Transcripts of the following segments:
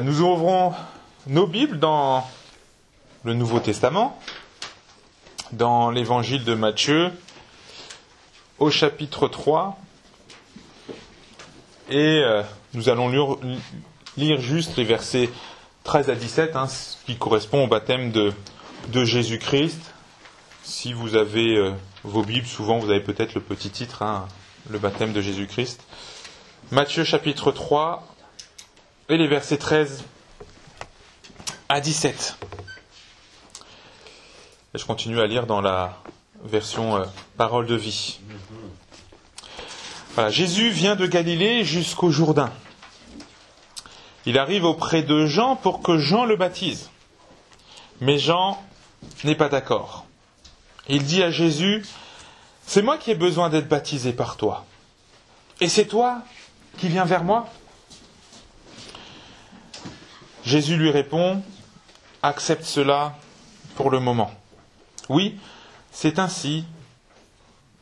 Nous ouvrons nos Bibles dans le Nouveau Testament, dans l'évangile de Matthieu, au chapitre 3. Et euh, nous allons lire, juste les versets 13 à 17, hein, ce qui correspond au baptême de, de Jésus-Christ. Si vous avez euh, vos Bibles, souvent vous avez peut-être le petit titre, hein, le baptême de Jésus-Christ. Matthieu chapitre 3 et les versets 13 à 17. Et je continue à lire dans la version euh, Parole de vie. Voilà, Jésus vient de Galilée jusqu'au Jourdain. Il arrive auprès de Jean pour que Jean le baptise. Mais Jean n'est pas d'accord. Il dit à Jésus, C'est moi qui ai besoin d'être baptisé par toi. Et c'est toi qui viens vers moi? Jésus lui répond, Accepte cela pour le moment. Oui, c'est ainsi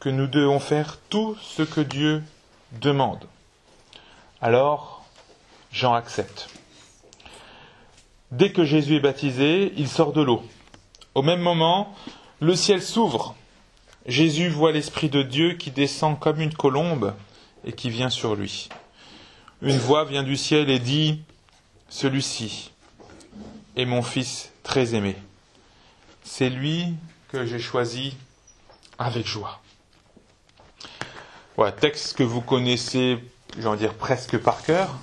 que nous devons faire tout ce que Dieu demande. Alors, Jean accepte. Dès que Jésus est baptisé, il sort de l'eau. Au même moment, le ciel s'ouvre. Jésus voit l'Esprit de Dieu qui descend comme une colombe et qui vient sur lui. Une voix vient du ciel et dit, Celui-ci est mon Fils très aimé. C'est lui que j'ai choisi avec joie. Voilà, texte que vous connaissez, j'en dire presque par cœur,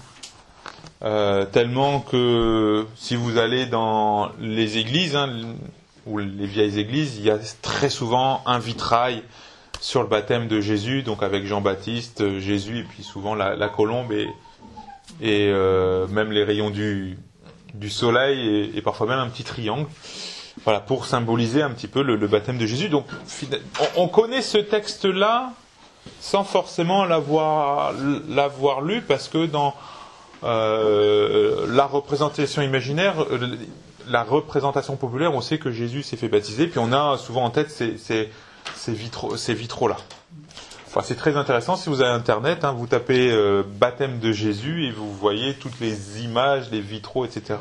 euh, tellement que si vous allez dans les églises, hein, ou les vieilles églises, il y a très souvent un vitrail sur le baptême de Jésus, donc avec Jean-Baptiste, Jésus, et puis souvent la, colombe et euh, même les rayons du, soleil et, parfois même un petit triangle. Voilà, pour symboliser un petit peu le, baptême de Jésus. Donc, on, on connaît ce texte-là sans forcément l'avoir, l'avoir lu, parce que dans euh, la représentation imaginaire, la représentation populaire, on sait que Jésus s'est fait baptiser, puis on a souvent en tête ces, ces, ces, ces vitraux-là. Enfin, c'est très intéressant. Si vous avez Internet, hein, vous tapez euh, baptême de Jésus et vous voyez toutes les images, les vitraux, etc.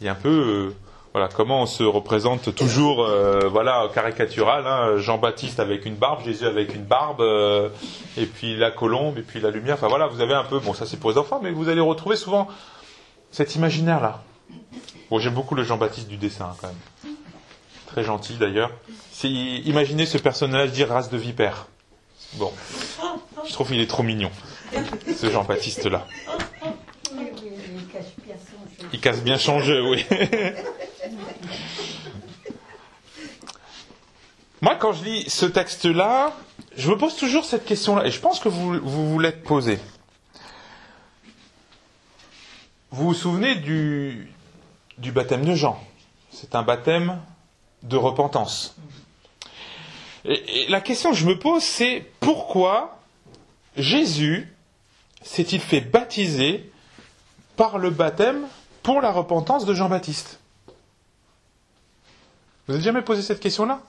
Il y a un peu, euh, voilà, comment on se représente toujours, euh, voilà, caricatural. Hein, Jean-Baptiste avec une barbe, Jésus avec une barbe, euh, et puis la colombe, et puis la lumière. Enfin voilà, vous avez un peu, bon, ça c'est pour les enfants, mais vous allez retrouver souvent cet imaginaire-là. Bon, j'aime beaucoup le Jean-Baptiste du dessin, quand même. Très gentil d'ailleurs. Imaginez ce personnage dire race de vipère. Bon, je trouve qu'il est trop mignon, ce Jean-Baptiste-là. Il casse bien son jeu, oui. Moi, quand je lis ce texte-là, je me pose toujours cette question-là, et je pense que vous vous, l'êtes posée. Vous vous souvenez du, du baptême de Jean? C'est un baptême de repentance. Et, et la question que je me pose, c'est pourquoi Jésus s'est-il fait baptiser par le baptême pour la repentance de Jean-Baptiste? Vous n'avez jamais posé cette question-là?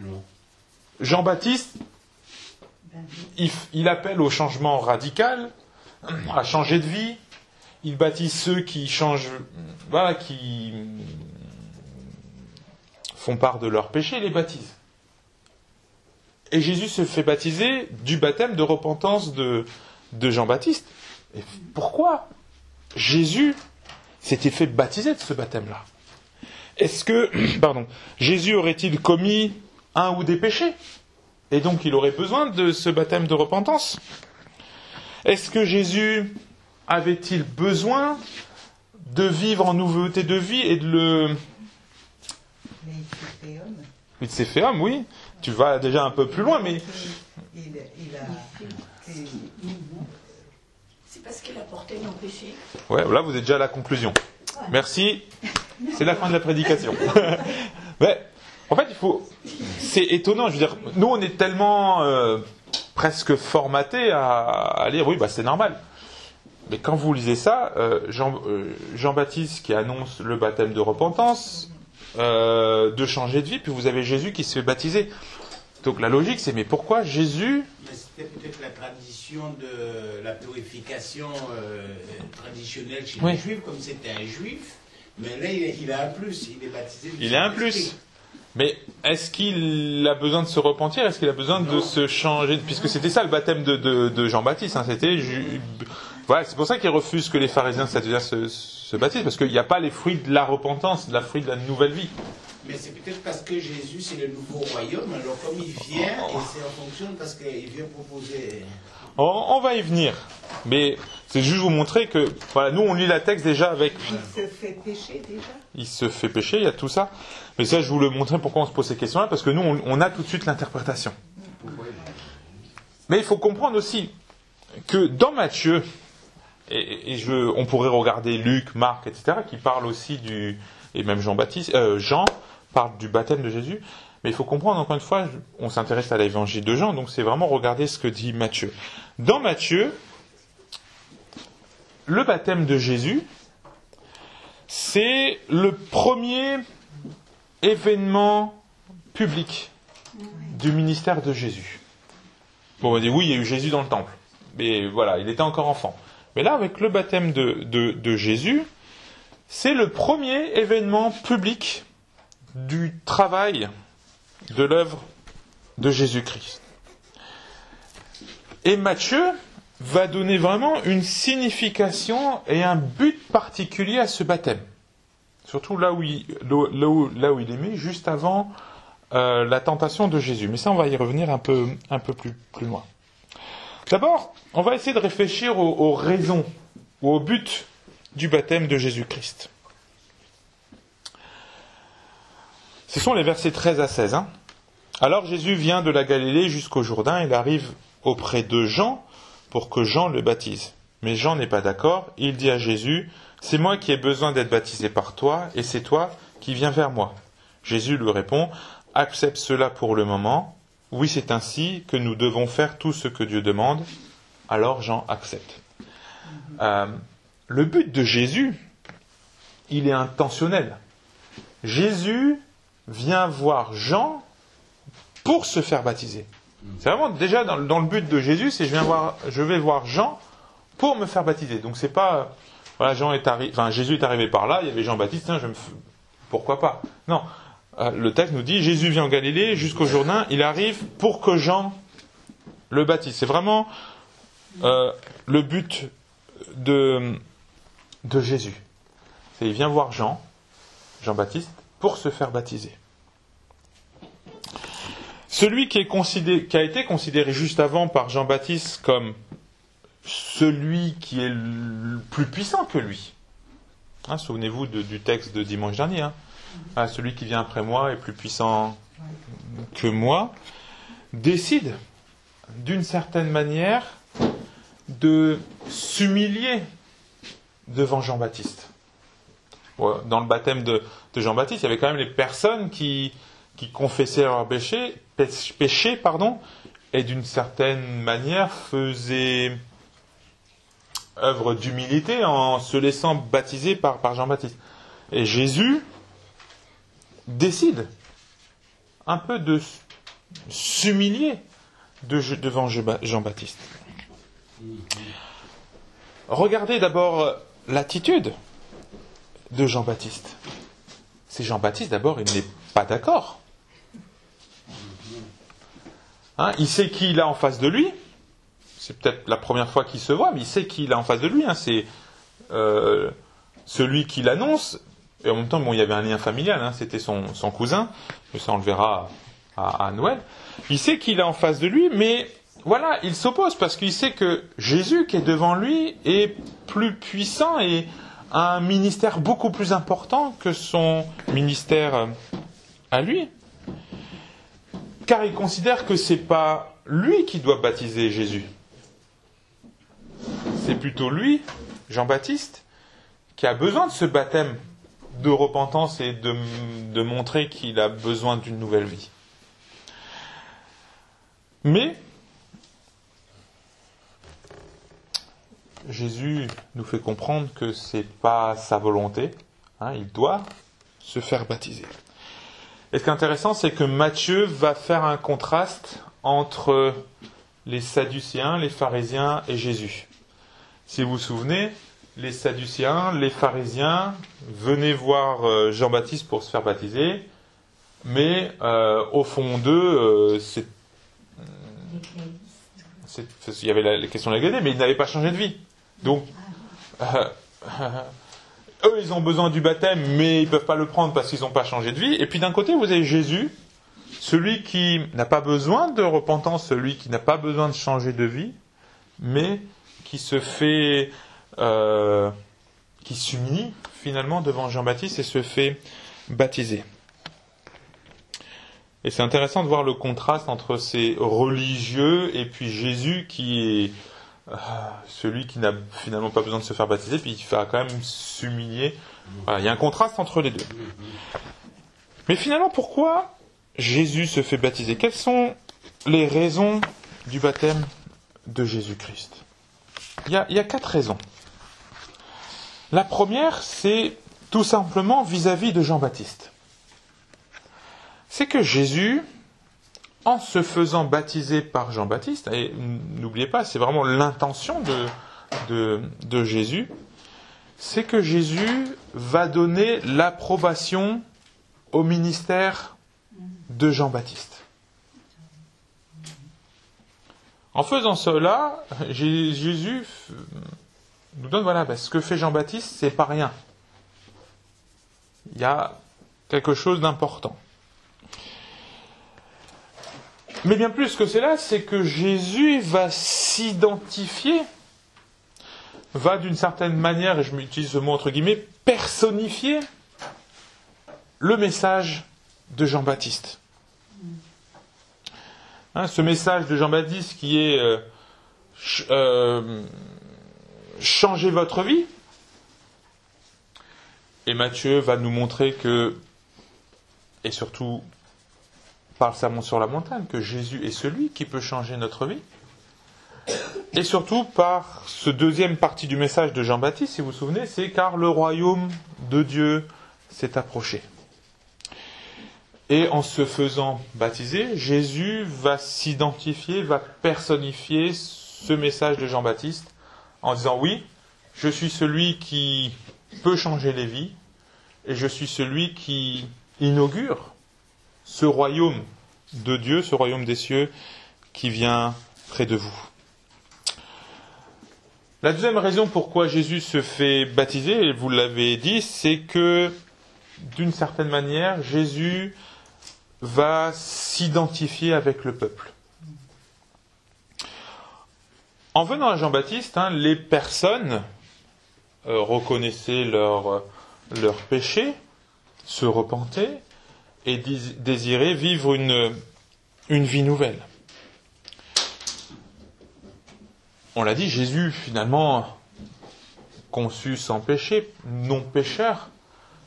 Non. Jean-Baptiste, il, il, appelle au changement radical, à changer de vie. Il baptise ceux qui changent, voilà, qui font part de leurs péchés, les baptise. Et Jésus se fait baptiser du baptême de repentance de, de Jean-Baptiste. Et pourquoi Jésus s'était fait baptiser de ce baptême-là Est-ce que, pardon, Jésus aurait-il commis un ou des péchés Et donc il aurait besoin de ce baptême de repentance Est-ce que Jésus avait-il besoin de vivre en nouveauté de vie et de le... Il s'est fait homme, oui. Tu vas déjà un peu plus loin, mais... Il, il a... C'est parce qu'il a porté nos péchés. Ouais, là vous êtes déjà à la conclusion. Merci. C'est la fin de la prédication. Mais en fait, il faut. C'est étonnant. Je veux dire, nous, on est tellement euh, presque formatés à, à, lire. Oui, bah c'est normal. Mais quand vous lisez ça, euh, Jean, euh, Jean-Baptiste qui annonce le baptême de repentance, de changer de vie, puis vous avez Jésus qui se fait baptiser. Donc la logique, c'est mais pourquoi Jésus Mais c'était peut-être la tradition de la purification euh, traditionnelle chez Oui. les juifs, comme c'était un juif. Mais là, il, a un plus, il est baptisé. Il a un plus. Mais est-ce qu'il a besoin de se repentir? Est-ce qu'il a besoin de se changer? Puisque c'était ça le baptême de, de- de Jean-Baptiste. hein, c'était voilà, c'est pour ça qu'il refuse que les pharisiens c'est-à-dire, se, se baptisent, parce qu'il n'y a pas les fruits de la repentance, la fruit de la nouvelle vie. Mais c'est peut-être parce que Jésus, c'est le nouveau royaume. Alors, comme il vient, et c'est en fonction parce qu'il vient proposer. On, on va y venir. Mais c'est juste vous montrer que, voilà, nous on lit la texte déjà avec Il se fait pécher déjà. il se fait pécher, il y a tout ça. Mais ça, je vous le montrer pourquoi on se pose ces questions-là, parce que nous, on, on a tout de suite l'interprétation. Mais il faut comprendre aussi que dans Matthieu, et, on pourrait regarder Luc, Marc, etc., qui parlent aussi du, et même Jean-Baptiste, euh, Jean parle du baptême de Jésus. Mais il faut comprendre encore une fois, on s'intéresse à l'évangile de Jean, donc c'est vraiment regarder ce que dit Matthieu. Dans Matthieu, le baptême de Jésus, c'est le premier événement public du ministère de Jésus. Bon, on dire oui, il y a eu Jésus dans le temple, mais voilà, il était encore enfant. Mais là, avec le baptême de, Jésus, c'est le premier événement public du travail de l'œuvre de Jésus-Christ. Et Matthieu va donner vraiment une signification et un but particulier à ce baptême. Surtout là où il, est mis, juste avant euh, la tentation de Jésus. Mais ça, on va y revenir un peu, plus loin. D'abord, on va essayer de réfléchir aux, raisons ou au but du baptême de Jésus-Christ. Ce sont les versets 13 à 16. hein. Alors Jésus vient de la Galilée jusqu'au Jourdain, il arrive auprès de Jean pour que Jean le baptise. Mais Jean n'est pas d'accord, il dit à Jésus, C'est moi qui ai besoin d'être baptisé par toi, et c'est toi qui viens vers moi. Jésus lui répond, Accepte cela pour le moment, oui c'est ainsi que nous devons faire tout ce que Dieu demande, alors Jean accepte. Euh, le but de Jésus, il est intentionnel. Jésus vient voir Jean pour se faire baptiser. C'est vraiment déjà dans, dans le but de Jésus, c'est je viens voir, je vais voir Jean pour me faire baptiser. Donc c'est pas, voilà, Jean est arrivé, enfin Jésus est arrivé par là, il y avait Jean Baptiste, tiens, je me, pourquoi pas? Non, le texte nous dit Jésus vient en Galilée jusqu'au Jourdain, il arrive pour que Jean le baptise. C'est vraiment euh, le but de Jésus. Il vient voir Jean, Jean-Baptiste, pour se faire baptiser. Celui qui, a été considéré juste avant par Jean-Baptiste comme celui qui est plus puissant que lui. Hein, Souvenez-vous du texte de dimanche dernier. hein. Ah, celui qui vient après moi est plus puissant que moi. Décide, d'une certaine manière, de s'humilier devant Jean-Baptiste. Dans le baptême de, Jean-Baptiste, il y avait quand même les personnes qui, qui confessaient leurs péchés, péch- péchés pardon, et d'une certaine manière faisaient œuvre d'humilité en se laissant baptiser par, par Jean-Baptiste. Et Jésus décide un peu de s'humilier de- devant Je- Jean-Baptiste. Regardez d'abord l'attitude de Jean-Baptiste. C'est Jean-Baptiste d'abord, il n'est pas d'accord. Hein, il sait qui il a en face de lui. C'est peut-être la première fois qu'il se voit, mais il sait qui il a en face de lui. hein. C'est euh, celui qui l'annonce. Et en même temps, bon, il y avait un lien familial. hein. C'était son, cousin. Mais ça, on le verra à, Noël. Il sait qu'il a en face de lui, mais voilà, il s'oppose parce qu'il sait que Jésus qui est devant lui est plus puissant et a un ministère beaucoup plus important que son ministère euh, à lui. Car il considère que c'est pas lui qui doit baptiser Jésus. C'est plutôt lui, Jean-Baptiste, qui a besoin de ce baptême de repentance et de, de montrer qu'il a besoin d'une nouvelle vie. Mais Jésus nous fait comprendre que c'est pas sa volonté, hein, il doit se faire baptiser. Et ce qui est intéressant, c'est que Matthieu va faire un contraste entre les Sadducéens, les pharisiens et Jésus. Si vous vous souvenez, les Sadducéens, les pharisiens venaient voir euh, Jean-Baptiste pour se faire baptiser, mais euh, au fond d'eux, euh, il y avait la, la question de la l'égalité, mais ils n'avaient pas changé de vie. Donc, eux, ils ont besoin du baptême, mais ils ne peuvent pas le prendre parce qu'ils n'ont pas changé de vie. Et puis d'un côté, vous avez Jésus, celui qui n'a pas besoin de repentance, celui qui n'a pas besoin de changer de vie, mais qui se fait, euh, qui s'unit finalement devant Jean-Baptiste et se fait baptiser. Et c'est intéressant de voir le contraste entre ces religieux et puis Jésus qui est euh, celui qui n'a finalement pas besoin de se faire baptiser, puis il va quand même s'humilier. Il y a un contraste entre les deux. Mais finalement, pourquoi Jésus se fait baptiser? Quelles sont les raisons du baptême de Jésus-Christ? Il y a quatre raisons. La première, c'est tout simplement vis-à-vis de Jean-Baptiste. C'est que Jésus, en se faisant baptiser par Jean-Baptiste, et n'oubliez pas, c'est vraiment l'intention de, Jésus, c'est que Jésus va donner l'approbation au ministère de Jean-Baptiste. En faisant cela, Jé- Jésus nous donne, voilà, ce que fait Jean-Baptiste, c'est pas rien. Il y a quelque chose d'important. Mais bien plus que cela, c'est que Jésus va s'identifier, va d'une certaine manière, et je m'utilise ce mot entre guillemets, personnifier le message de Jean-Baptiste. Hein, ce message de Jean-Baptiste qui est euh, euh, changez votre vie. Et Matthieu va nous montrer que, et surtout par le sermon sur la montagne, que Jésus est celui qui peut changer notre vie. Et surtout par ce deuxième partie du message de Jean-Baptiste, si vous vous souvenez, c'est car le royaume de Dieu s'est approché. Et en se faisant baptiser, Jésus va s'identifier, va personnifier ce message de Jean-Baptiste en disant oui, je suis celui qui peut changer les vies et je suis celui qui inaugure ce royaume de Dieu, ce royaume des cieux qui vient près de vous. La deuxième raison pourquoi Jésus se fait baptiser, vous l'avez dit, c'est que d'une certaine manière, Jésus va s'identifier avec le peuple. En venant à Jean-Baptiste, hein, les personnes euh, reconnaissaient leur, leur péché, se repentaient et dés- désiraient vivre une, une vie nouvelle. On l'a dit, Jésus, finalement, conçu sans péché, non pécheur,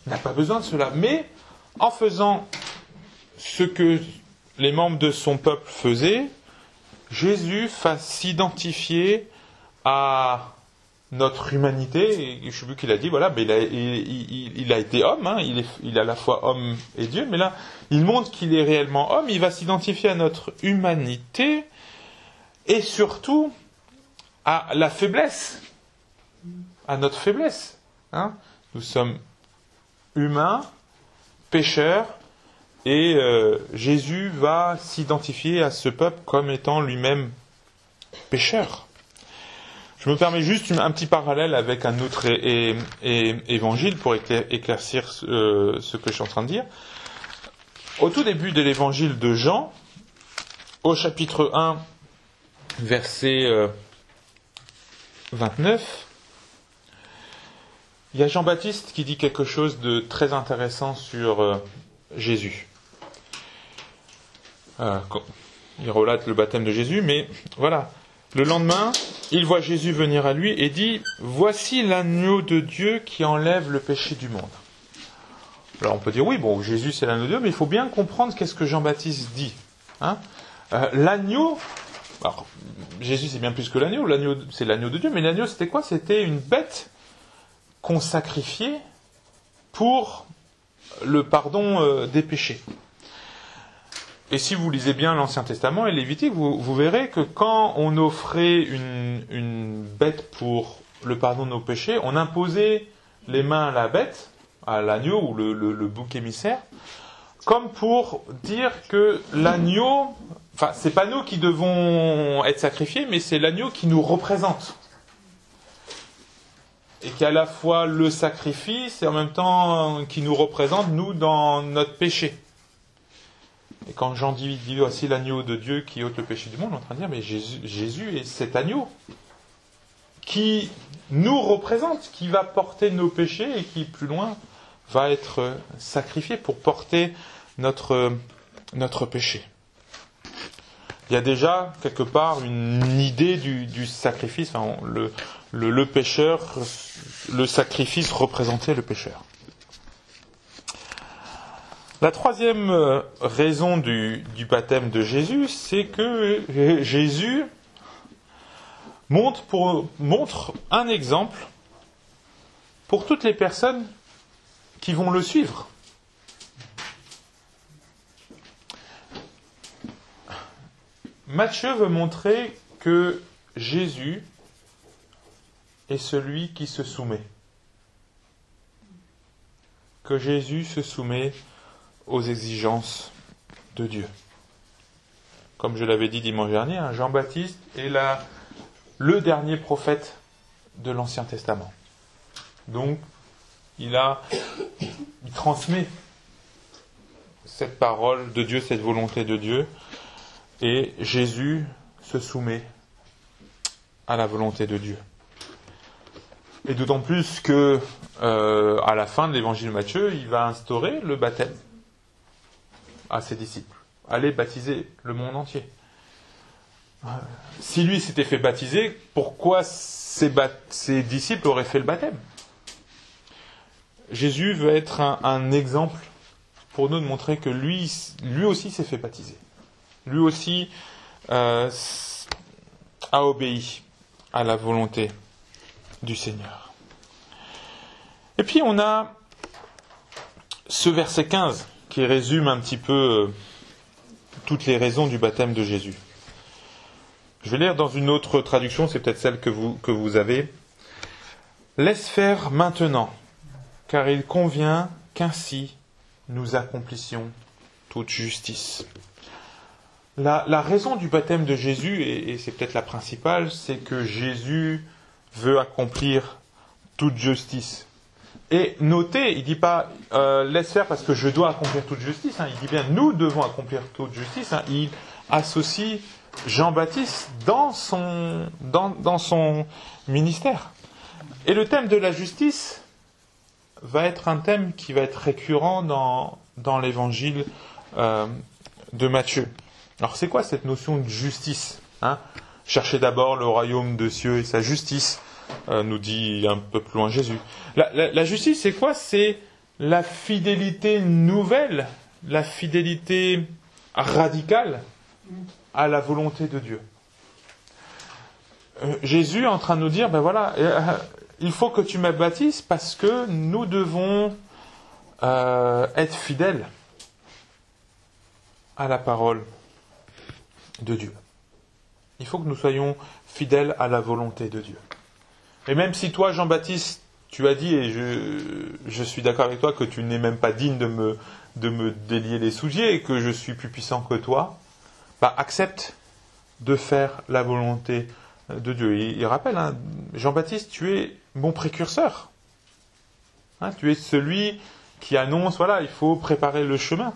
n'a pas besoin de cela. Mais en faisant ce que les membres de son peuple faisaient, Jésus va s'identifier à notre humanité. Et je sais plus qu'il a dit, voilà, mais il a, été homme, hein, il, est, il est à la fois homme et Dieu, mais là, il montre qu'il est réellement homme, il va s'identifier à notre humanité et surtout à la faiblesse, à notre faiblesse. hein. Nous sommes humains, pécheurs, et euh, Jésus va s'identifier à ce peuple comme étant lui-même pécheur. Je me permets juste un petit parallèle avec un autre évangile pour éclair- éclaircir euh, ce que je suis en train de dire. Au tout début de l'évangile de Jean, au chapitre 1, verset euh, 29, il y a Jean-Baptiste qui dit quelque chose de très intéressant sur euh, Jésus. Euh, il relate le baptême de Jésus, mais voilà. Le lendemain, il voit Jésus venir à lui et dit Voici l'agneau de Dieu qui enlève le péché du monde. Alors on peut dire oui, bon, Jésus c'est l'agneau de Dieu, mais il faut bien comprendre qu'est-ce que Jean-Baptiste dit. Hein Euh, l'agneau, alors Jésus c'est bien plus que l'agneau, l'agneau c'est l'agneau de Dieu, mais l'agneau c'était quoi? C'était une bête qu'on sacrifiait pour le pardon euh, des péchés. Et si vous lisez bien l'Ancien Testament et Lévitique, vous, verrez que quand on offrait une, bête pour le pardon de nos péchés, on imposait les mains à la bête, à l'agneau ou le, bouc émissaire, comme pour dire que l'agneau, enfin, c'est pas nous qui devons être sacrifiés, mais c'est l'agneau qui nous représente. Et qui à la fois le sacrifice et en même temps qui nous représente, nous, dans notre péché. Et quand Jean dit, voici l'agneau de Dieu qui ôte le péché du monde, on est en train de dire, mais Jésus, est cet agneau qui nous représente, qui va porter nos péchés et qui, plus loin, va être sacrifié pour porter notre, péché. Il y a déjà quelque part une idée du, sacrifice. Le, le pécheur, le sacrifice représentait le pécheur. La troisième raison du, baptême de Jésus, c'est que Jésus montre, pour, montre un exemple pour toutes les personnes qui vont le suivre. Matthieu veut montrer que Jésus est celui qui se soumet. Que Jésus se soumet aux exigences de Dieu. Comme je l'avais dit dimanche dernier, hein, Jean-Baptiste est le dernier prophète de l'Ancien Testament. Donc, il a, il transmet cette parole de Dieu, cette volonté de Dieu, et Jésus se soumet à la volonté de Dieu. Et d'autant plus que, euh, à la fin de l'évangile de Matthieu, il va instaurer le baptême à ses disciples. Allez baptiser le monde entier. Si lui s'était fait baptiser, pourquoi ses, disciples auraient fait le baptême? Jésus veut être un, un, exemple pour nous de montrer que lui, lui aussi s'est fait baptiser. Lui aussi euh, a obéi à la volonté du Seigneur. Et puis on a ce verset 15 qui résume un petit peu toutes les raisons du baptême de Jésus. Je vais lire dans une autre traduction, c'est peut-être celle que vous, avez. Laisse faire maintenant, car il convient qu'ainsi nous accomplissions toute justice. La, raison du baptême de Jésus, et c'est peut-être la principale, c'est que Jésus veut accomplir toute justice. Et notez, il ne dit pas euh, laisse faire parce que je dois accomplir toute justice, hein, il dit bien nous devons accomplir toute justice. Hein, il associe Jean-Baptiste dans son, dans, dans son ministère. Et le thème de la justice va être un thème qui va être récurrent dans, dans l'évangile euh, de Matthieu. Alors c'est quoi cette notion de justice hein? Cherchez d'abord le royaume de cieux et sa justice, nous dit un peu plus loin Jésus. La, justice, c'est quoi? C'est la fidélité nouvelle, la fidélité radicale à la volonté de Dieu. Euh, Jésus est en train de nous dire, ben voilà, euh, il faut que tu me baptises parce que nous devons euh, être fidèles à la parole de Dieu. Il faut que nous soyons fidèles à la volonté de Dieu. Et même si toi, Jean-Baptiste, tu as dit, et je, je suis d'accord avec toi, que tu n'es même pas digne de me, de me délier les souliers et que je suis plus puissant que toi, bah, accepte de faire la volonté de Dieu. Il, il rappelle, hein, Jean-Baptiste, tu es mon précurseur. Hein, tu es celui qui annonce, voilà, il faut préparer le chemin.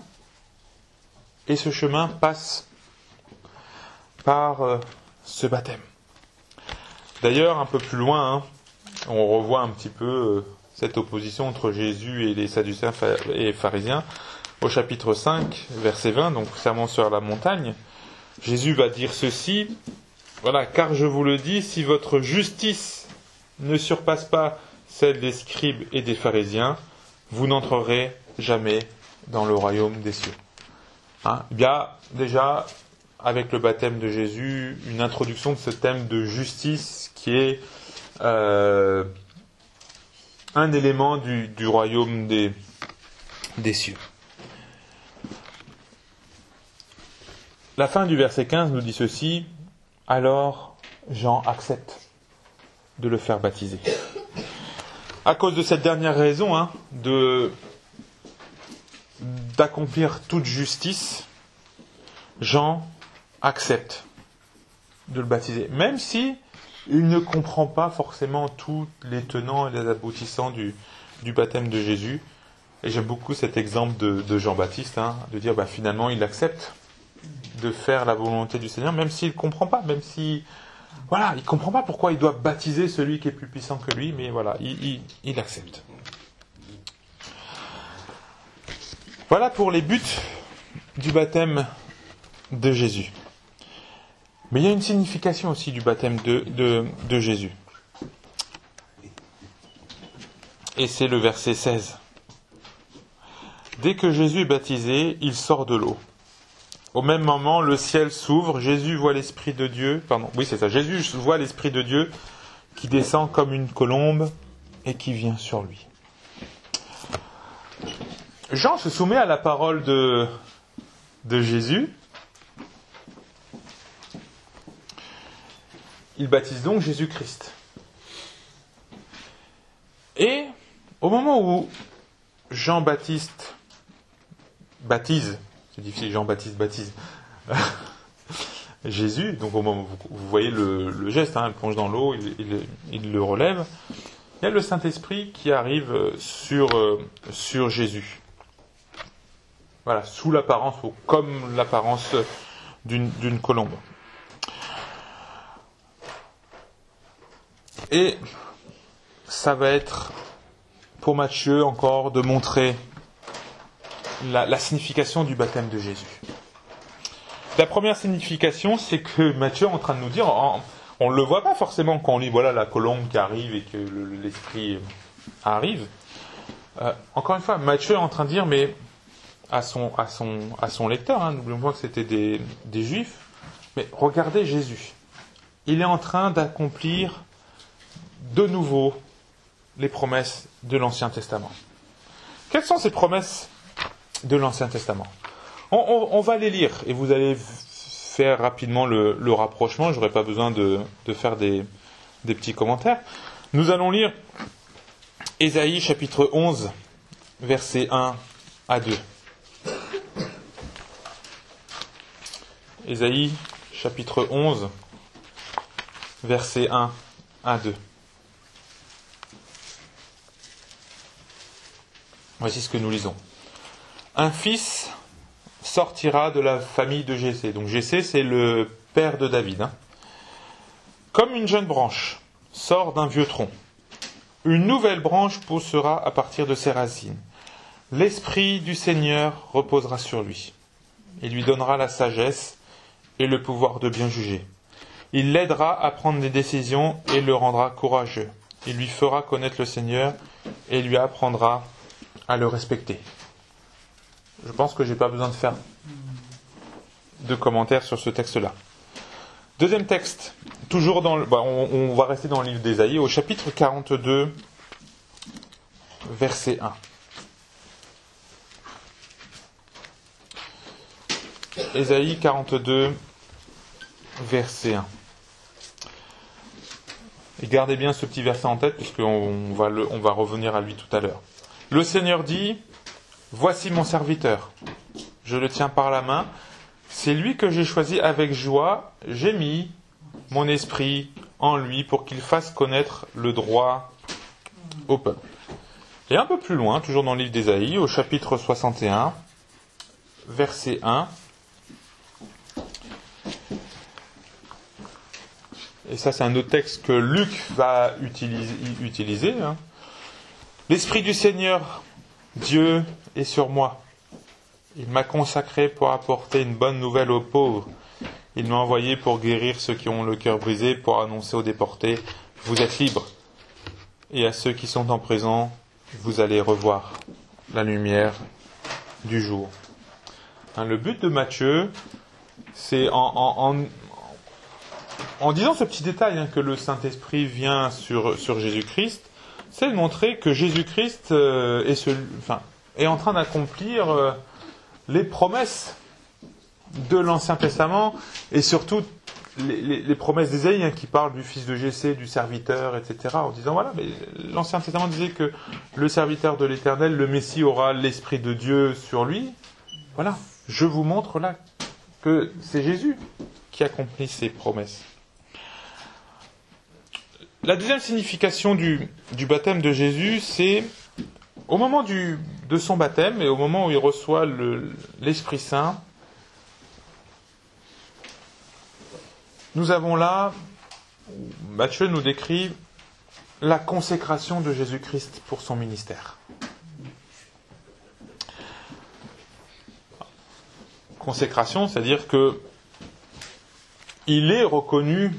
Et ce chemin passe par euh, ce baptême. D'ailleurs, un peu plus loin, hein, on revoit un petit peu euh, cette opposition entre Jésus et les Sadducéens et pharisiens. Au chapitre 5, verset 20, donc serment sur la montagne, Jésus va dire ceci, voilà, car je vous le dis, si votre justice ne surpasse pas celle des scribes et des pharisiens, vous n'entrerez jamais dans le royaume des cieux. Hein Il déjà, avec le baptême de Jésus, une introduction de ce thème de justice qui est euh, un élément du, royaume des, des cieux. la fin du verset 15 nous dit ceci, alors Jean accepte de le faire baptiser. À cause de cette dernière raison, hein, de d'accomplir toute justice, Jean accepte de le baptiser, même si il ne comprend pas forcément tous les tenants et les aboutissants du, baptême de Jésus. Et j'aime beaucoup cet exemple de, Jean-Baptiste, hein, de dire bah, finalement il accepte de faire la volonté du Seigneur, même s'il ne comprend pas, même si voilà, il comprend pas pourquoi il doit baptiser celui qui est plus puissant que lui, mais voilà, il, il accepte. Voilà pour les buts du baptême de Jésus. Mais il y a une signification aussi du baptême de, Jésus. Et c'est le verset 16. Dès que Jésus est baptisé, il sort de l'eau. Au même moment, le ciel s'ouvre, Jésus voit l'Esprit de Dieu, pardon, oui c'est ça, Jésus voit l'Esprit de Dieu qui descend comme une colombe et qui vient sur lui. Jean se soumet à la parole de Jésus il baptise donc Jésus-Christ. Et au moment où Jean-Baptiste baptise, c'est difficile, Jean-Baptiste baptise, Jésus, donc au moment où vous, voyez le, geste, hein, il plonge dans l'eau, il, le relève, il y a le Saint-Esprit qui arrive sur, euh, sur Jésus. Voilà, sous l'apparence, ou comme l'apparence d'une colombe. Et ça va être pour Matthieu encore de montrer la, signification du baptême de Jésus. La première signification, c'est que Matthieu est en train de nous dire, on ne le voit pas forcément quand on lit voilà la colombe qui arrive et que l'esprit arrive. Euh, encore une fois, Matthieu est en train de dire, mais à son, à son, à son lecteur, hein, n'oublions pas que c'était des, des juifs, mais regardez Jésus. Il est en train d'accomplir de nouveau les promesses de l'Ancien Testament. Quelles sont ces promesses de l'Ancien Testament? On, va les lire et vous allez faire rapidement le, rapprochement. Je n'aurai pas besoin de, faire des, petits commentaires. Nous allons lire Ésaïe chapitre 11, versets 1 à 2. Ésaïe chapitre 11, versets 1 à 2. Voici ce que nous lisons. Un fils sortira de la famille de Jessé. Donc Jessé, c'est le père de David. Hein. Comme une jeune branche sort d'un vieux tronc, une nouvelle branche poussera à partir de ses racines. L'Esprit du Seigneur reposera sur lui. Il lui donnera la sagesse et le pouvoir de bien juger. Il l'aidera à prendre des décisions et le rendra courageux. Il lui fera connaître le Seigneur et lui apprendra à le respecter. Je pense que je n'ai pas besoin de faire de commentaires sur ce texte-là. Deuxième texte, toujours dans le, bah, on, va rester dans le livre d'Ésaïe, au chapitre 42, verset 1. Ésaïe 42, verset 1. Et gardez bien ce petit verset en tête, puisqu'on va, on va revenir à lui tout à l'heure. Le Seigneur dit, Voici mon serviteur, je le tiens par la main, c'est lui que j'ai choisi avec joie, j'ai mis mon esprit en lui pour qu'il fasse connaître le droit au peuple. Et un peu plus loin, toujours dans le livre d'Ésaïe, au chapitre 61, verset 1, et ça c'est un autre texte que Luc va utiliser, hein. L'Esprit du Seigneur, Dieu, est sur moi. Il m'a consacré pour apporter une bonne nouvelle aux pauvres. Il m'a envoyé pour guérir ceux qui ont le cœur brisé, pour annoncer aux déportés, vous êtes libres. Et à ceux qui sont en prison, vous allez revoir la lumière du jour. Hein, le but de Matthieu, c'est en, disant ce petit détail hein, que le Saint-Esprit vient sur, sur Jésus-Christ, c'est de montrer que Jésus-Christ euh, est, en train d'accomplir euh, les promesses de l'Ancien Testament et surtout les, promesses d'Ésaïe hein, qui parlent du fils de Jessé, du serviteur, etc. En disant voilà, mais l'Ancien Testament disait que le serviteur de l'Éternel, le Messie, aura l'Esprit de Dieu sur lui. Voilà, je vous montre là que c'est Jésus qui accomplit ces promesses. La deuxième signification du, baptême de Jésus, c'est au moment de son baptême et au moment où il reçoit le- l'Esprit Saint, nous avons là, Matthieu nous décrit la consécration de Jésus-Christ pour son ministère. Consécration, c'est-à-dire que il est reconnu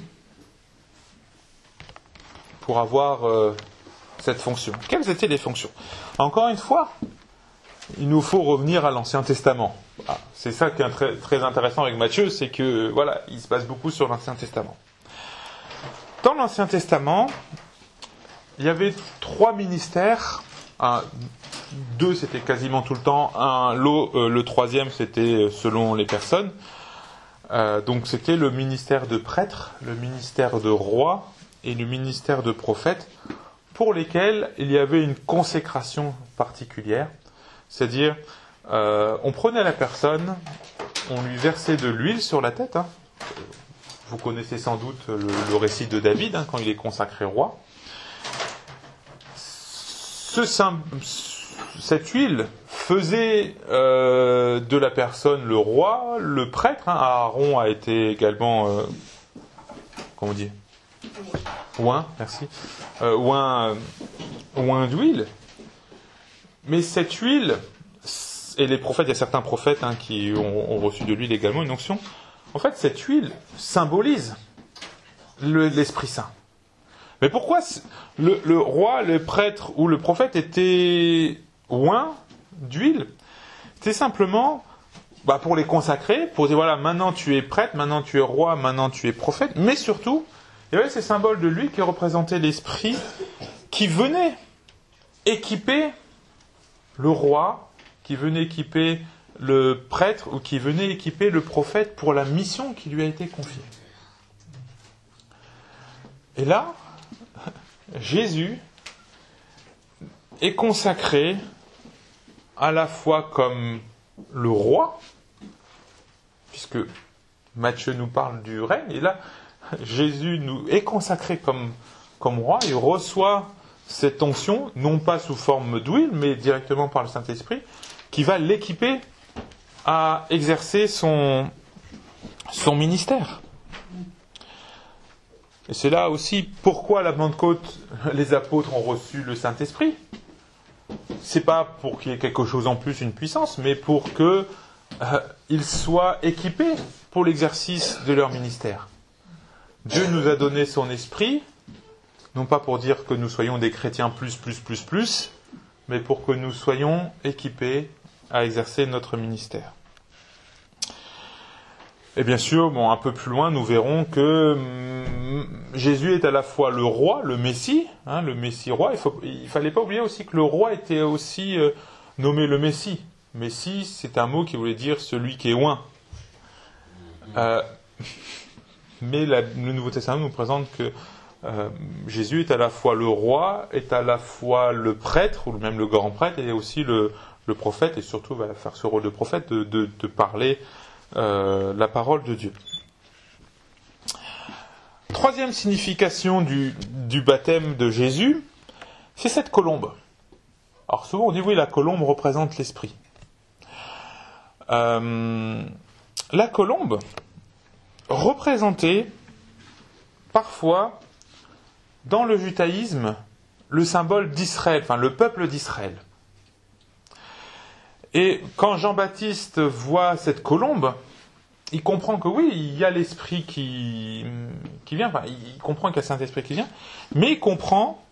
pour avoir euh, cette fonction. Quelles étaient les fonctions? Encore une fois, il nous faut revenir à l'Ancien Testament. Ah, c'est ça qui est très, intéressant avec Matthieu, c'est que voilà, il se passe beaucoup sur l'Ancien Testament. Dans l'Ancien Testament, il y avait trois ministères. Deux, c'était quasiment tout le temps. Euh, le troisième, c'était selon les personnes. Euh, donc, c'était le ministère de prêtre, le ministère de roi et le ministère de prophète, pour lesquels il y avait une consécration particulière. C'est-à-dire, euh, on prenait la personne, on lui versait de l'huile sur la tête. hein. Vous connaissez sans doute le, récit de David hein, quand il est consacré roi. Cette huile faisait euh, de la personne le roi, le prêtre. hein. Aaron a été également, euh, comment on dit, oint, merci, euh, oint d'huile. Mais cette huile, et les prophètes, il y a certains prophètes hein, qui ont, reçu de l'huile également, une onction. En fait, cette huile symbolise le- l'Esprit Saint. Mais pourquoi le, roi, le prêtre ou le prophète était oint d'huile? C'est simplement bah, pour les consacrer, pour dire voilà, maintenant tu es prêtre, maintenant tu es roi, maintenant tu es prophète, mais surtout, il y avait ces symboles de lui qui représentaient l'Esprit qui venait équiper le roi, qui venait équiper le prêtre ou qui venait équiper le prophète pour la mission qui lui a été confiée. Et là, Jésus est consacré à la fois comme le roi, puisque Matthieu nous parle du règne, et là, Jésus nous est consacré comme, roi, il reçoit cette onction, non pas sous forme d'huile, mais directement par le Saint-Esprit, qui va l'équiper à exercer son, ministère. Et c'est là aussi pourquoi à la Pentecôte, les apôtres ont reçu le Saint-Esprit. C'est pas pour qu'il y ait quelque chose en plus, une puissance, mais pour que euh, soient équipés pour l'exercice de leur ministère. Dieu nous a donné son esprit, non pas pour dire que nous soyons des chrétiens plus, plus, plus, plus, mais pour que nous soyons équipés à exercer notre ministère. Et bien sûr, bon, un peu plus loin, nous verrons que hum, Jésus est à la fois le roi, le Messie, hein, le Messie roi. Il ne fallait pas oublier aussi que le roi était aussi euh, nommé le Messie. Messie, c'est un mot qui voulait dire celui qui est oint. Euh, mais le Nouveau Testament nous présente que euh, Jésus est à la fois le roi, est à la fois le prêtre, ou même le grand prêtre, et aussi le, prophète, et surtout va faire ce rôle de prophète, de, parler euh, la parole de Dieu. Troisième signification du, du baptême de Jésus, c'est cette colombe. Alors souvent on dit oui, la colombe représente l'esprit. Euh, la colombe représentait parfois dans le judaïsme le symbole d'Israël, enfin le peuple d'Israël. Et quand Jean-Baptiste voit cette colombe, il comprend que oui, il y a l'esprit qui, vient, il comprend qu'il y a Saint-Esprit qui vient, mais il comprend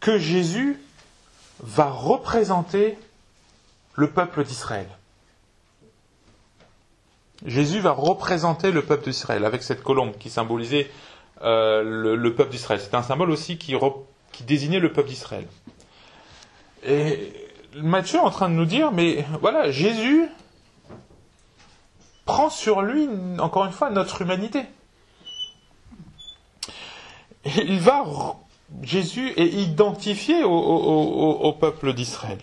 que Jésus va représenter le peuple d'Israël. Jésus va représenter le peuple d'Israël avec cette colombe qui symbolisait euh, le, le peuple d'Israël. C'est un symbole aussi qui, désignait le peuple d'Israël. Et Matthieu est en train de nous dire, mais voilà, Jésus prend sur lui, encore une fois, notre humanité. Il va, Jésus est identifié au peuple d'Israël.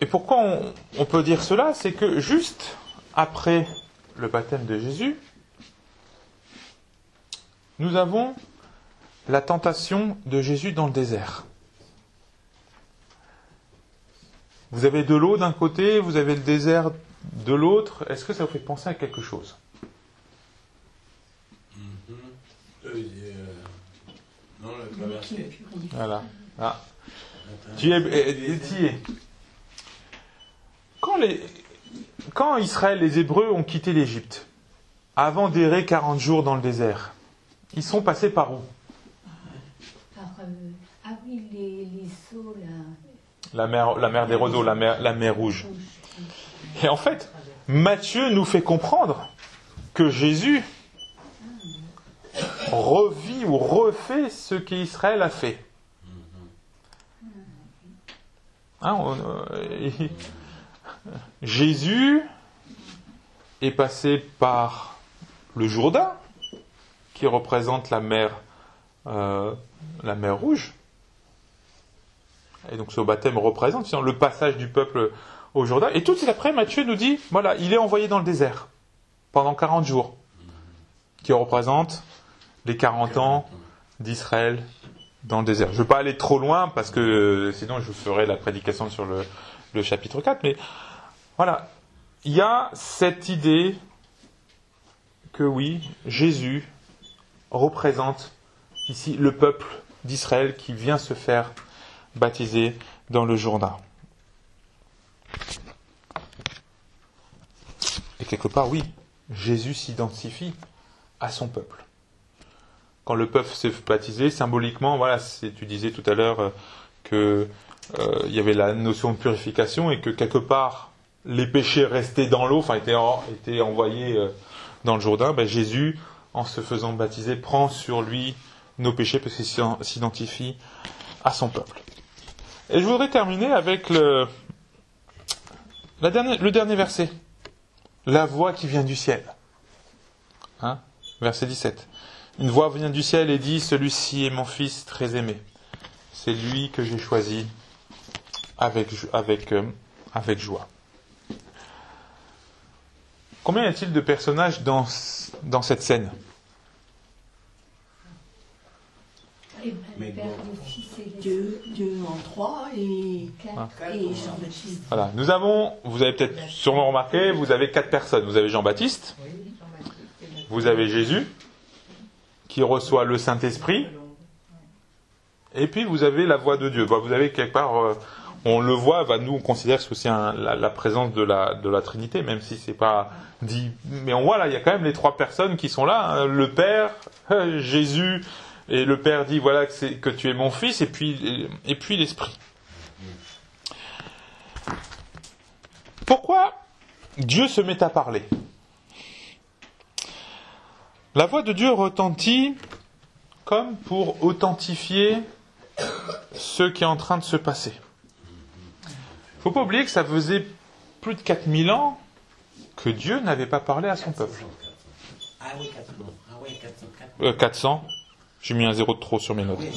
Et pourquoi on, on peut dire cela? C'est que juste après le baptême de Jésus, nous avons la tentation de Jésus dans le désert. Vous avez de l'eau d'un côté, vous avez le désert de l'autre. Est-ce que ça vous fait penser à quelque chose? Euh, euh, non, traversé. Voilà. Ah. Tu es, eh, tu es. Quand, les, quand Israël, les Hébreux ont quitté l'Égypte, avant d'errer 40 jours dans le désert, ils sont passés par où? Par, euh, ah oui, les, les seaux là. la mer, la mer des roseaux, la mer, la mer rouge. Et en fait, Matthieu nous fait comprendre que Jésus revit ou refait ce qu'Israël a fait. Hein, on, euh, et- Jésus est passé par le Jourdain, qui représente la mer, euh, la mer Rouge. Et donc ce baptême représente le passage du peuple au Jourdain. Et tout de suite après, Matthieu nous dit, voilà, il est envoyé dans le désert pendant 40 jours, qui représente les 40 ans d'Israël dans le désert. Je ne veux pas aller trop loin parce que sinon je ferai la prédication sur le, le chapitre 4, mais voilà, il y a cette idée que oui, Jésus représente ici le peuple d'Israël qui vient se faire baptiser dans le Jourdain. Et quelque part, oui, Jésus s'identifie à son peuple. Quand le peuple s'est baptisé, symboliquement, voilà, tu disais tout à l'heure euh, que euh, y avait la notion de purification et que quelque part les péchés restaient dans l'eau, enfin étaient, en- étaient envoyés euh, dans le Jourdain. Ben, Jésus, en se faisant baptiser, prend sur lui nos péchés parce qu'il s'identifie à son peuple. Et je voudrais terminer avec le, la le dernier verset. La voix qui vient du ciel. Hein? Verset 17. Une voix vient du ciel et dit, Celui-ci est mon fils très aimé. C'est lui que j'ai choisi avec, euh, avec joie. Combien y a-t-il de personnages dans, dans cette scène? Et Mais le Père, bon. le Fils et l'Esprit. Dieu, Dieu en trois et, Quatre. et Jean-Baptiste. Voilà. Nous avons, vous avez peut-être sûrement remarqué, vous avez quatre personnes. Vous avez Jean-Baptiste, vous avez Jésus, qui reçoit le Saint-Esprit, et puis vous avez la voix de Dieu. Vous avez quelque part, euh, on le voit, bah, nous on considère que c'est aussi la, présence de la, Trinité, même si c'est pas dit. Mais on voit là, il y a quand même les trois personnes qui sont là, hein. le Père, euh, Jésus, et le Père dit voilà que, que tu es mon fils, et puis l'Esprit. Pourquoi Dieu se met à parler? La voix de Dieu retentit comme pour authentifier ce qui est en train de se passer. Il faut pas oublier que ça faisait plus de 4000 ans que Dieu n'avait pas parlé à son peuple. Ah oui, 400. Ah oui, 400. 400. Euh, 400, j'ai mis un zéro de trop sur mes notes. Oui,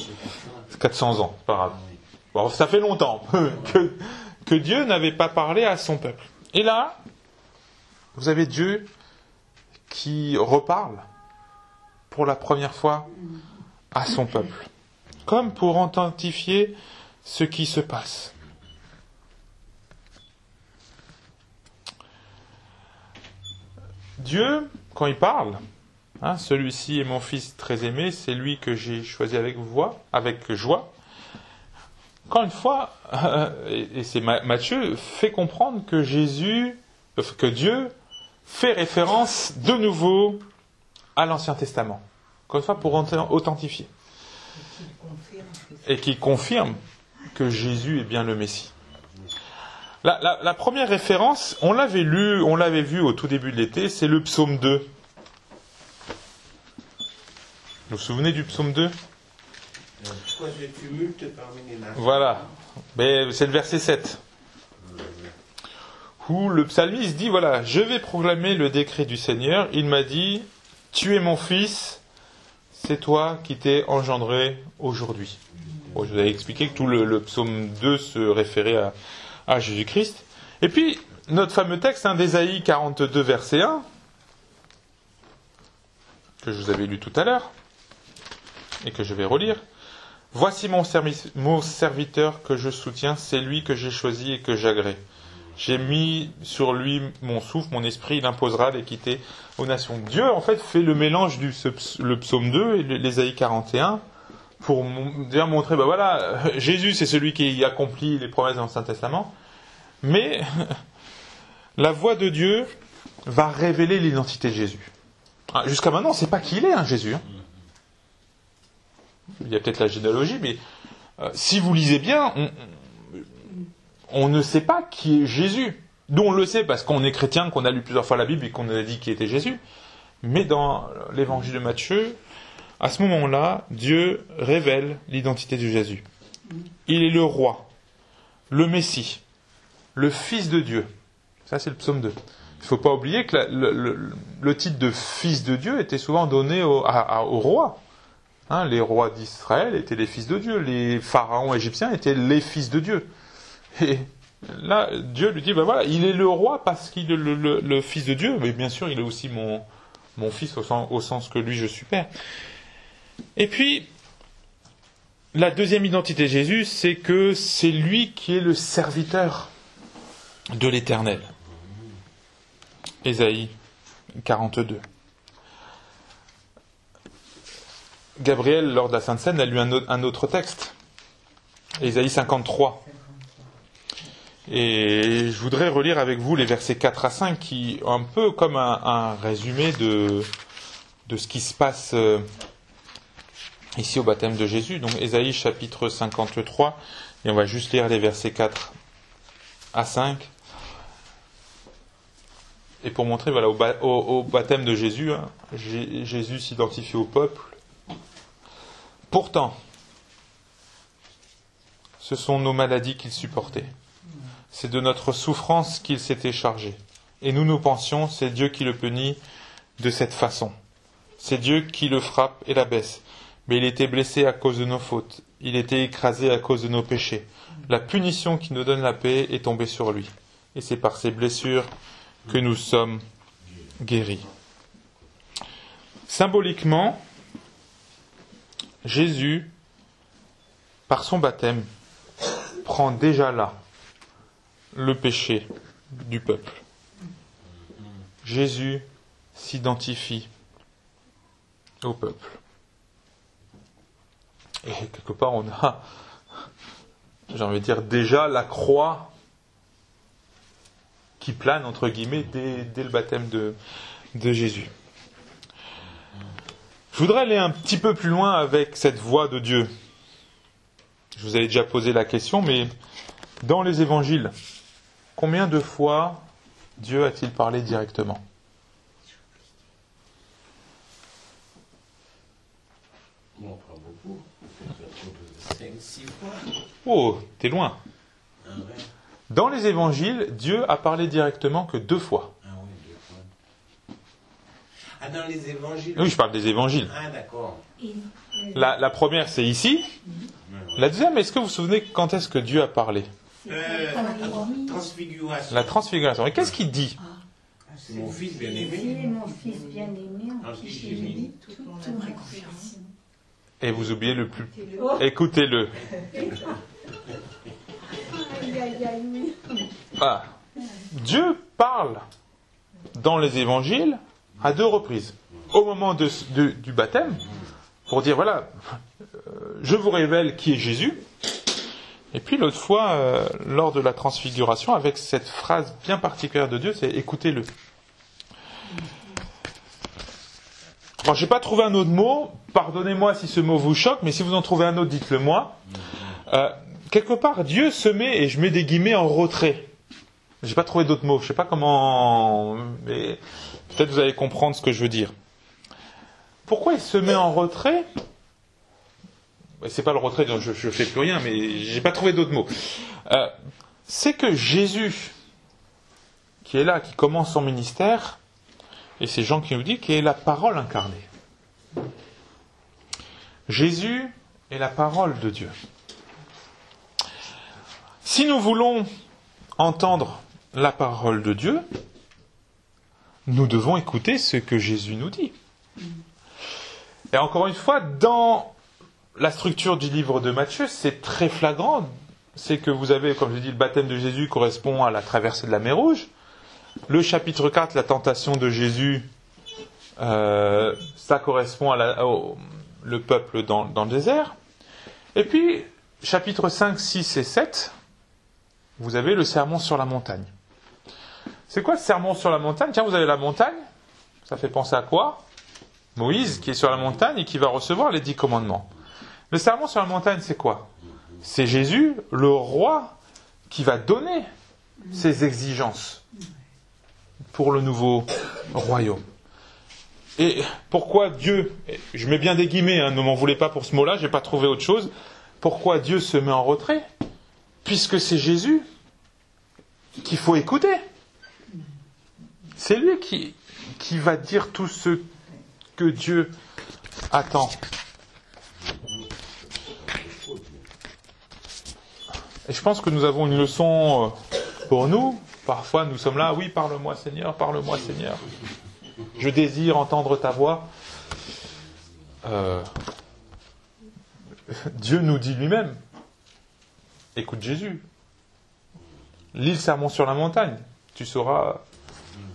c'est 400. 400 ans, pas grave. Ah oui. Bon, ça fait longtemps que, que Dieu n'avait pas parlé à son peuple. Et là, vous avez Dieu qui reparle pour la première fois à son peuple, comme pour authentifier ce qui se passe. Dieu, quand il parle, hein, celui-ci est mon fils très aimé, c'est lui que j'ai choisi avec voix, avec joie. Encore une fois, euh, et, et c'est Ma- Matthieu fait comprendre que Jésus, euh, que Dieu fait référence de nouveau à l'Ancien Testament. Encore une fois, pour auth- authentifier. Et qui confirme que Jésus est bien le Messie. La, la- la première référence, on l'avait lu, on l'avait vu au tout début de l'été, c'est le psaume 2. Vous vous souvenez du psaume 2 Pourquoi je tumulte parmi les nations Voilà. Mais c'est le verset 7. où le psalmiste dit voilà, je vais proclamer le décret du Seigneur. Il m'a dit, tu es mon fils, c'est toi qui t'es engendré aujourd'hui. Bon, je vous avais expliqué que tout le, le psaume 2 se référait à, à Jésus-Christ. Et puis, notre fameux texte hein, d'Ésaïe 42, verset 1, que je vous avais lu tout à l'heure, et que je vais relire. Voici mon, servi- mon serviteur que je soutiens, c'est lui que j'ai choisi et que j'agrée. J'ai mis sur lui mon souffle, mon esprit, il imposera l'équité aux nations. Dieu, en fait, fait le mélange du le psaume 2 et l'Ésaïe 41 pour montrer, ben voilà, Jésus, c'est celui qui accomplit les promesses dans le Saint-Testament, mais la voix de Dieu va révéler l'identité de Jésus. Ah, Jusqu'à maintenant, on ne sait pas qui il est, hein, Jésus. hein. Il y a peut-être la généalogie, mais euh, si vous lisez bien, on, on ne sait pas qui est Jésus. Nous, on le sait parce qu'on est chrétien, qu'on a lu plusieurs fois la Bible et qu'on a dit qui était Jésus. Mais dans l'évangile de Matthieu, à ce moment-là, Dieu révèle l'identité de Jésus. Il est le roi, le Messie, le Fils de Dieu. Ça, c'est le psaume 2. Il ne faut pas oublier que le, titre de Fils de Dieu était souvent donné au, à-. Hein, les rois d'Israël étaient les fils de Dieu, les pharaons égyptiens étaient les fils de Dieu. Et là, Dieu lui dit, ben voilà, il est le roi parce qu'il est le fils de Dieu, mais bien sûr, il est aussi mon, mon fils au sens, au sens que lui, je suis père. Et puis, la deuxième identité de Jésus, c'est que c'est lui qui est le serviteur de l'Éternel. Ésaïe 42. Gabriel, lors de la Sainte Seine, a lu un, au- un autre texte, Ésaïe 53. Et je voudrais relire avec vous les versets 4 à 5, qui un peu comme un, un résumé de, de ce qui se passe euh, ici au baptême de Jésus. Donc Ésaïe chapitre 53, et on va juste lire les versets 4 à 5. Et pour montrer, voilà, au, ba- au- au baptême de Jésus, hein, Jé- Jésus s'identifie au peuple. Pourtant, ce sont nos maladies qu'il supportait. C'est de notre souffrance qu'il s'était chargé. Et nous nous pensions, c'est Dieu qui le punit de cette façon. C'est Dieu qui le frappe et l'abaisse. Mais il était blessé à cause de nos fautes. Il était écrasé à cause de nos péchés. La punition qui nous donne la paix est tombée sur lui. Et c'est par ses blessures que nous sommes guéris. Symboliquement, Jésus, par son baptême, prend déjà là le péché du peuple. Jésus s'identifie au peuple. Et quelque part, on a, j'ai envie de dire, déjà la croix qui plane, entre guillemets, dès, le baptême de, Jésus. Je voudrais aller un petit peu plus loin avec cette voix de Dieu. Je vous avais déjà posé la question, mais dans les évangiles, combien de fois Dieu a-t-il parlé directement pas beaucoup. 5-6 fois. Oh, t'es loin. Dans les évangiles, Dieu a parlé directement que deux fois. Ah oui, deux fois. Ah, dans les évangiles Oui, je parle des évangiles. Ah, d'accord. Euh, La, la première, c'est ici. La deuxième, est-ce que vous vous souvenez quand est-ce que Dieu a parlé? Euh, transfiguration. La transfiguration. Et qu'est-ce qu'il dit? C'est mon fils C'est bien-aimé. mon fils bien-aimé en qui si, j'ai si, mis si. toute Toute ma ma confiance. Et vous oubliez le plus. Oh, Écoutez-le. Ah. Dieu parle dans les évangiles à deux reprises. Au moment de- de- du baptême, pour dire voilà, euh, je vous révèle qui est Jésus. Et puis l'autre fois, euh, lors de la transfiguration, avec cette phrase bien particulière de Dieu, c'est écoutez-le. Alors, j'ai pas trouvé un autre mot. Pardonnez-moi si ce mot vous choque, mais si vous en trouvez un autre, dites-le moi. Euh, quelque part, Dieu se met, et je mets des guillemets en retrait. J'ai pas trouvé d'autres mots. Je sais pas comment, peut-être vous allez comprendre ce que je veux dire. Pourquoi il se met en retrait? C'est pas le retrait, donc je, je fais plus rien, mais j'ai pas trouvé d'autres mots. Euh, c'est que Jésus qui est là, qui commence son ministère, et c'est Jean qui nous dit qu'il est la parole incarnée. Jésus est la parole de Dieu. Si nous voulons entendre la parole de Dieu, nous devons écouter ce que Jésus nous dit. Et encore une fois, dans la structure du livre de Matthieu, c'est très flagrant. C'est que vous avez, comme je dis, le baptême de Jésus correspond à la traversée de la mer Rouge. Le chapitre 4, la tentation de Jésus, euh, ça correspond à au le peuple dans, dans le désert. Et puis, chapitre 5, 6 et 7, vous avez le sermon sur la montagne. C'est quoi ce sermon sur la montagne? Tiens, vous avez la montagne. Ça fait penser à quoi? Moïse qui est sur la montagne et qui va recevoir les dix commandements. Le sermon sur la montagne, c'est quoi? C'est Jésus, le roi, qui va donner ses exigences pour le nouveau royaume. Et pourquoi Dieu, je mets bien des guillemets, hein, ne m'en voulez pas pour ce mot-là, j'ai pas trouvé autre chose. Pourquoi Dieu se met en retrait Puisque c'est Jésus qu'il faut écouter. C'est lui qui, qui va dire tout ce que Dieu attend. Et je pense que nous avons une leçon euh, pour nous. Parfois, nous sommes là, oui, parle-moi Seigneur, parle-moi Seigneur. Je désire entendre ta voix. Euh, Dieu nous dit lui-même, écoute Jésus, lis le sermon sur la montagne, tu sauras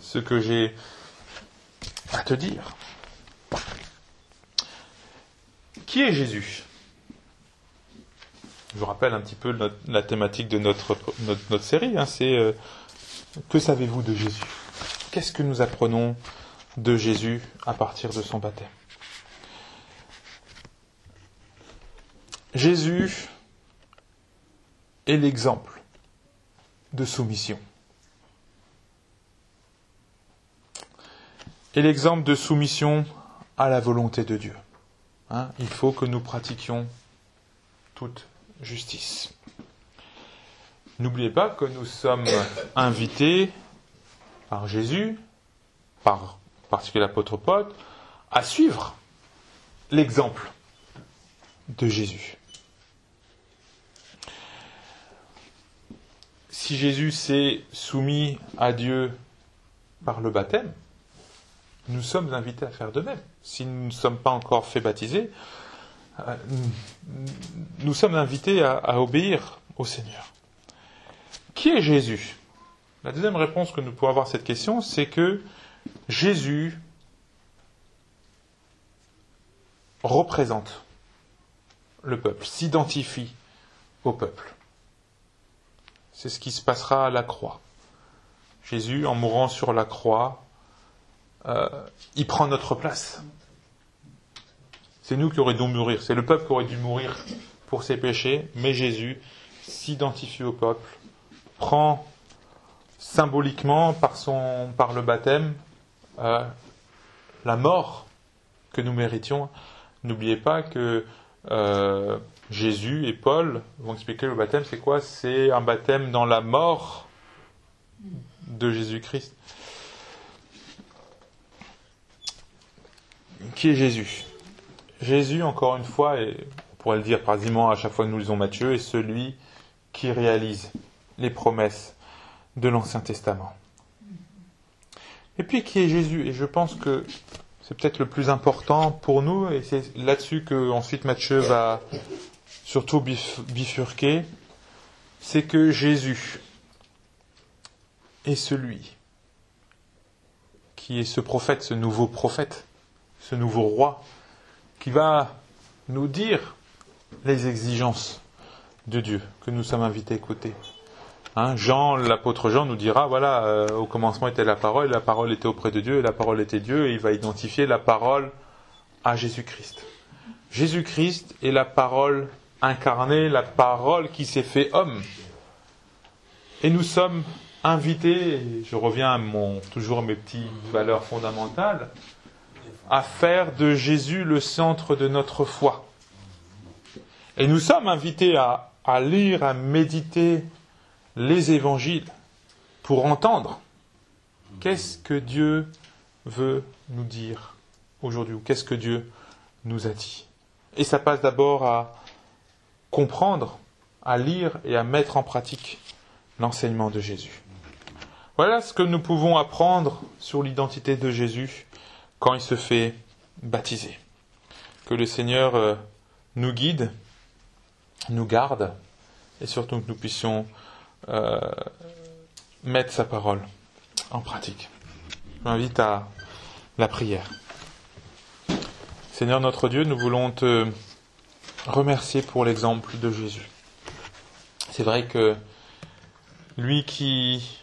ce que j'ai à te dire. Qui est Jésus? Je vous rappelle un petit peu la thématique de notre, notre, notre série, hein, c'est euh, que savez-vous de Jésus? Qu'est-ce que nous apprenons de Jésus à partir de son baptême? Jésus est l'exemple de soumission. Et l'exemple de soumission à la volonté de Dieu. Hein, il faut que nous pratiquions toute justice. N'oubliez pas que nous sommes invités par Jésus, par particulier l'apôtre Paul, à suivre l'exemple de Jésus. Si Jésus s'est soumis à Dieu par le baptême, nous sommes invités à faire de même. Si nous ne sommes pas encore fait baptiser, euh, nous sommes invités à obéir au Seigneur. Qui est Jésus? La deuxième réponse que nous pouvons avoir à cette question, c'est que Jésus représente le peuple, s'identifie au peuple. C'est ce qui se passera à la croix. Jésus, en mourant sur la croix, euh, il prend notre place. C'est nous qui aurions dû mourir, c'est le peuple qui aurait dû mourir pour ses péchés, mais Jésus s'identifie au peuple, prend symboliquement par, son, par le baptême euh, la mort que nous méritions. N'oubliez pas que euh, Jésus et Paul vont expliquer le baptême, c'est quoi? C'est un baptême dans la mort de Jésus-Christ. Qui est Jésus? Jésus, encore une fois, et on pourrait le dire quasiment à chaque fois que nous lisons Matthieu, est celui qui réalise les promesses de l'Ancien Testament. Et puis qui est Jésus Et je pense que c'est peut-être le plus important pour nous, et c'est là-dessus que ensuite Matthieu va surtout bif- bifurquer, c'est que Jésus est celui qui est ce prophète, ce nouveau prophète, ce nouveau roi, qui va nous dire les exigences de Dieu que nous sommes invités à écouter. Hein, Jean, l'apôtre Jean nous dira, voilà, euh, au commencement était la parole, la parole était auprès de Dieu, et la parole était Dieu, et il va identifier la parole à Jésus-Christ. Jésus-Christ est la parole incarnée, la parole qui s'est fait homme. Et nous sommes invités, je reviens à mon, toujours à mes petites valeurs fondamentales, à faire de Jésus le centre de notre foi. Et nous sommes invités à lire, à méditer les évangiles pour entendre Qu'est-ce que Dieu veut nous dire aujourd'hui ou qu'est-ce que Dieu nous a dit Et ça passe d'abord à comprendre, à lire et à mettre en pratique l'enseignement de Jésus. Voilà ce que nous pouvons apprendre sur l'identité de Jésus quand il se fait baptiser. Que le Seigneur euh, nous guide, nous garde et surtout que nous puissions euh, mettre sa parole en pratique. Je m'invite à la prière. Seigneur notre Dieu, nous voulons te remercier pour l'exemple de Jésus. C'est vrai que lui qui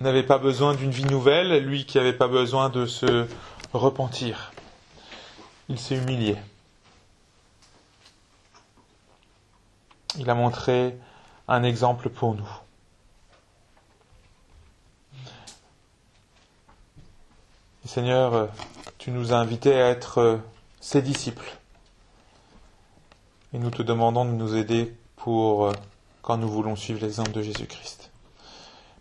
n'avait pas besoin d'une vie nouvelle, lui qui n'avait pas besoin de se repentir, il s'est humilié. Il a montré un exemple pour nous. Seigneur, tu nous as invités à être ses disciples. Et nous te demandons de nous aider pour quand nous voulons suivre l'exemple de Jésus-Christ.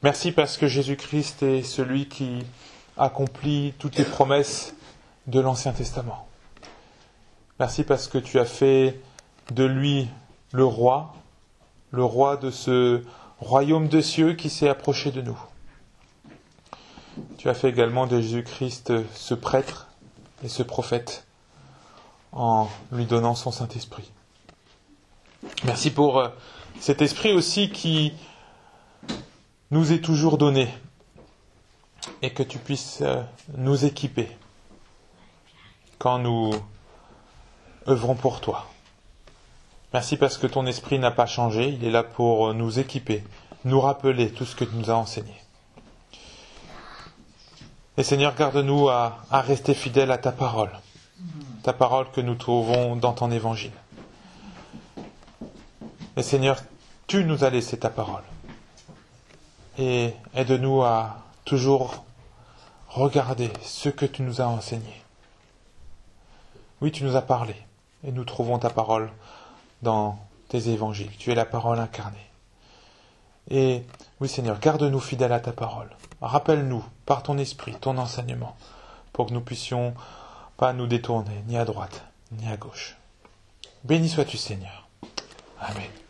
Merci parce que Jésus-Christ est celui qui accomplit toutes les promesses de l'Ancien Testament. Merci parce que tu as fait de lui le roi, le roi de ce royaume de cieux qui s'est approché de nous. Tu as fait également de Jésus-Christ ce prêtre et ce prophète en lui donnant son Saint-Esprit. Merci pour euh, cet esprit aussi qui nous est toujours donné et que tu puisses euh, nous équiper quand nous œuvrons pour toi. Merci parce que ton esprit n'a pas changé, il est là pour nous équiper, nous rappeler tout ce que tu nous as enseigné. Et Seigneur, garde-nous à, à rester fidèles à ta parole, ta parole que nous trouvons dans ton évangile. Et Seigneur, tu nous as laissé ta parole. Et aide-nous à toujours regarder ce que tu nous as enseigné. Oui, tu nous as parlé, et nous trouvons ta parole dans tes évangiles. Tu es la parole incarnée. Et oui, Seigneur, garde-nous fidèles à ta parole. Rappelle-nous, par ton esprit, ton enseignement, pour que nous puissions pas nous détourner, ni à droite, ni à gauche. Béni sois-tu, Seigneur. Amen.